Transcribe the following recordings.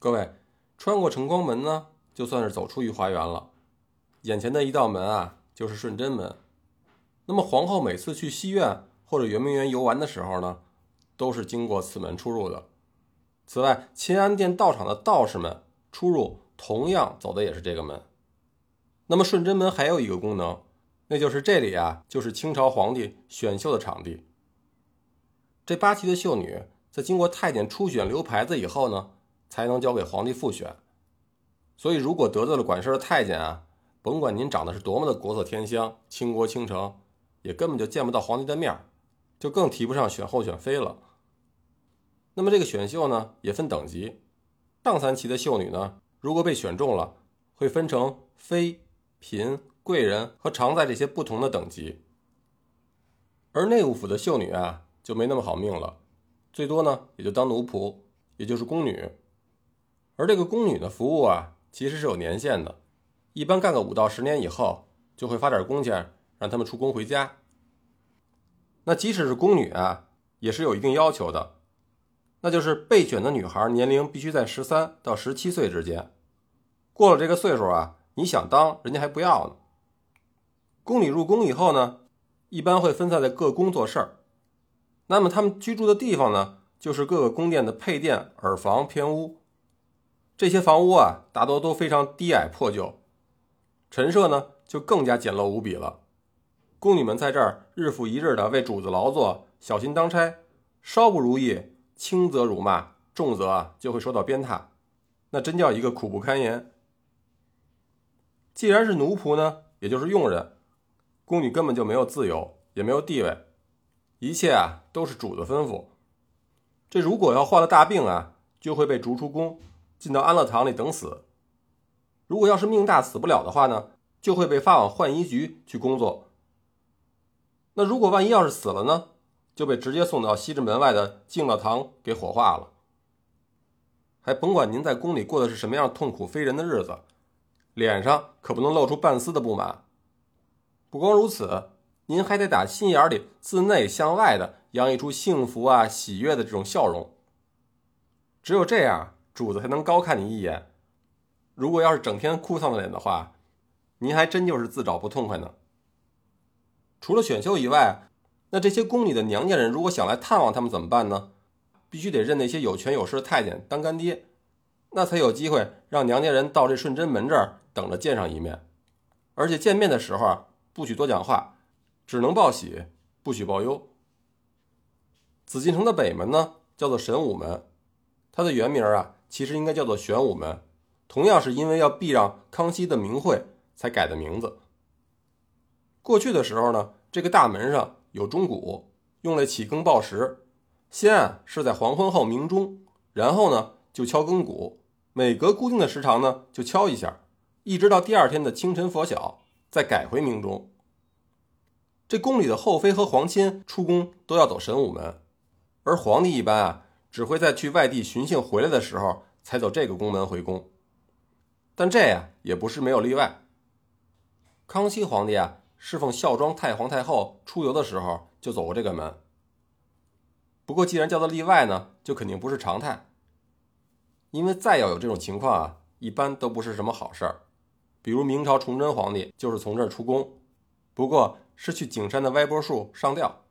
各位，穿过城隍门呢，就算是走出御花园了。眼前的一道门啊，就是顺贞门。那么皇后每次去西苑或者圆明园游玩的时候呢，都是经过此门出入的。此外，乾安殿道场的道士们出入同样走的也是这个门。那么顺贞门还有一个功能，那就是这里啊，就是清朝皇帝选秀的场地。这八旗的秀女在经过太监初选留牌子以后呢。才能交给皇帝复选，所以如果得罪了管事的太监啊，甭管您长得是多么的国色天香、倾国倾城，也根本就见不到皇帝的面儿就更提不上选后选妃了。那么这个选秀呢，也分等级，上三旗的秀女呢，如果被选中了，会分成妃、嫔、贵人和常在这些不同的等级。而内务府的秀女啊，就没那么好命了，最多呢，也就当奴仆，也就是宫女。而这个宫女的服务啊，其实是有年限的，一般干个五到十年以后，就会发点工钱，让他们出宫回家。那即使是宫女啊，也是有一定要求的，那就是备选的女孩年龄必须在十三到十七岁之间，过了这个岁数啊，你想当人家还不要呢。宫女入宫以后呢，一般会分散在各宫做事儿，那么他们居住的地方呢，就是各个宫殿的配殿、耳房、偏屋。这些房屋啊，大多都非常低矮破旧，陈设呢就更加简陋无比了。宫女们在这儿日复一日的为主子劳作，小心当差，稍不如意，轻则辱骂，重则啊就会受到鞭挞，那真叫一个苦不堪言。既然是奴仆呢，也就是佣人，宫女根本就没有自由，也没有地位，一切啊都是主子吩咐。这如果要患了大病啊，就会被逐出宫。进到安乐堂里等死。如果要是命大死不了的话呢，就会被发往浣衣局去工作。那如果万一要是死了呢，就被直接送到西直门外的敬乐堂给火化了。还甭管您在宫里过的是什么样痛苦非人的日子，脸上可不能露出半丝的不满。不光如此，您还得打心眼里自内向外的洋溢出幸福啊、喜悦的这种笑容。只有这样。主子才能高看你一眼。如果要是整天哭丧着脸的话，您还真就是自找不痛快呢。除了选秀以外，那这些宫里的娘家人如果想来探望他们怎么办呢？必须得认那些有权有势的太监当干爹，那才有机会让娘家人到这顺贞门这儿等着见上一面。而且见面的时候，不许多讲话，只能报喜，不许报忧。紫禁城的北门呢，叫做神武门，它的原名啊。其实应该叫做玄武门，同样是因为要避让康熙的名讳才改的名字。过去的时候呢，这个大门上有钟鼓，用来起更报时。先啊是在黄昏后鸣钟，然后呢就敲更鼓，每隔固定的时长呢就敲一下，一直到第二天的清晨拂晓再改回鸣钟。这宫里的后妃和皇亲出宫都要走神武门，而皇帝一般啊。只会在去外地巡幸回来的时候才走这个宫门回宫，但这呀也不是没有例外。康熙皇帝啊侍奉孝庄太皇太后出游的时候就走过这个门。不过既然叫做例外呢，就肯定不是常态，因为再要有这种情况啊，一般都不是什么好事儿。比如明朝崇祯皇帝就是从这儿出宫，不过是去景山的歪脖树上吊。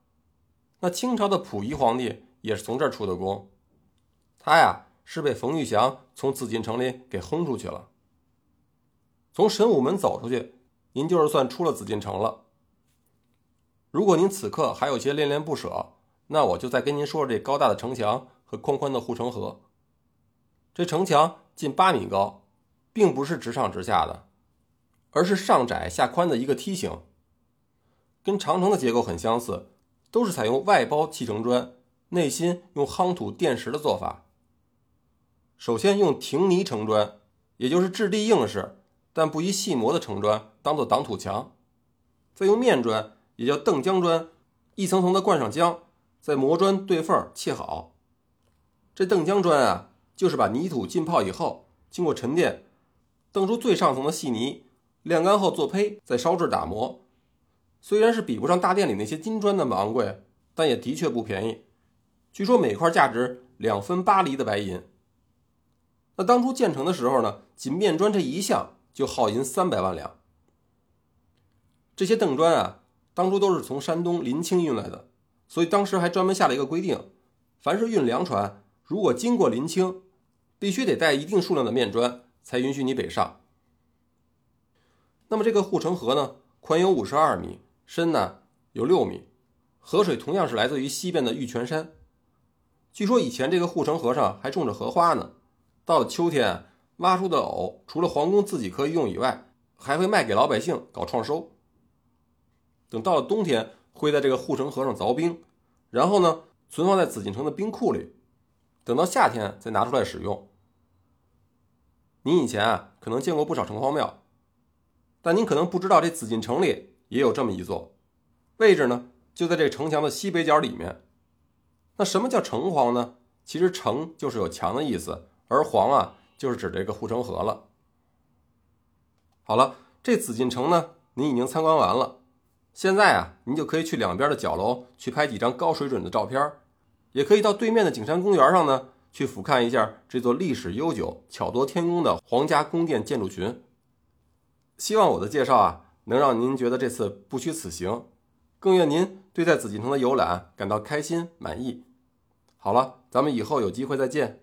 那清朝的溥仪皇帝。也是从这儿出的宫，他呀是被冯玉祥从紫禁城里给轰出去了。从神武门走出去，您就是算出了紫禁城了。如果您此刻还有些恋恋不舍，那我就再跟您说说这高大的城墙和宽宽的护城河。这城墙近八米高，并不是直上直下的，而是上窄下宽的一个梯形，跟长城的结构很相似，都是采用外包砌成砖。内心用夯土垫石的做法。首先用亭泥成砖，也就是质地硬实但不宜细磨的成砖当做挡土墙，再用面砖，也叫澄浆砖，一层层的灌上浆，再磨砖对缝砌好。这澄浆砖啊，就是把泥土浸泡以后，经过沉淀，澄出最上层的细泥，晾干后做胚，再烧制打磨。虽然是比不上大殿里那些金砖那么昂贵，但也的确不便宜。据说每块价值两分八厘的白银。那当初建成的时候呢，仅面砖这一项就耗银三百万两。这些邓砖啊，当初都是从山东临清运来的，所以当时还专门下了一个规定：凡是运粮船，如果经过临清，必须得带一定数量的面砖，才允许你北上。那么这个护城河呢，宽有五十二米，深呢有六米，河水同样是来自于西边的玉泉山。据说以前这个护城河上还种着荷花呢。到了秋天，挖出的藕除了皇宫自己可以用以外，还会卖给老百姓搞创收。等到了冬天，会在这个护城河上凿冰，然后呢存放在紫禁城的冰库里，等到夏天再拿出来使用。您以前啊可能见过不少城隍庙，但您可能不知道这紫禁城里也有这么一座，位置呢就在这城墙的西北角里面。那什么叫城隍呢？其实城就是有墙的意思。而隍啊，就是指这个护城河了。好了，这紫禁城呢，您已经参观完了。现在啊，您就可以去两边的角楼去拍几张高水准的照片，也可以到对面的景山公园上呢，去俯瞰一下这座历史悠久、巧夺天工的皇家宫殿建筑群。希望我的介绍啊，能让您觉得这次不虚此行，更愿您对在紫禁城的游览感到开心满意。好了，咱们以后有机会再见。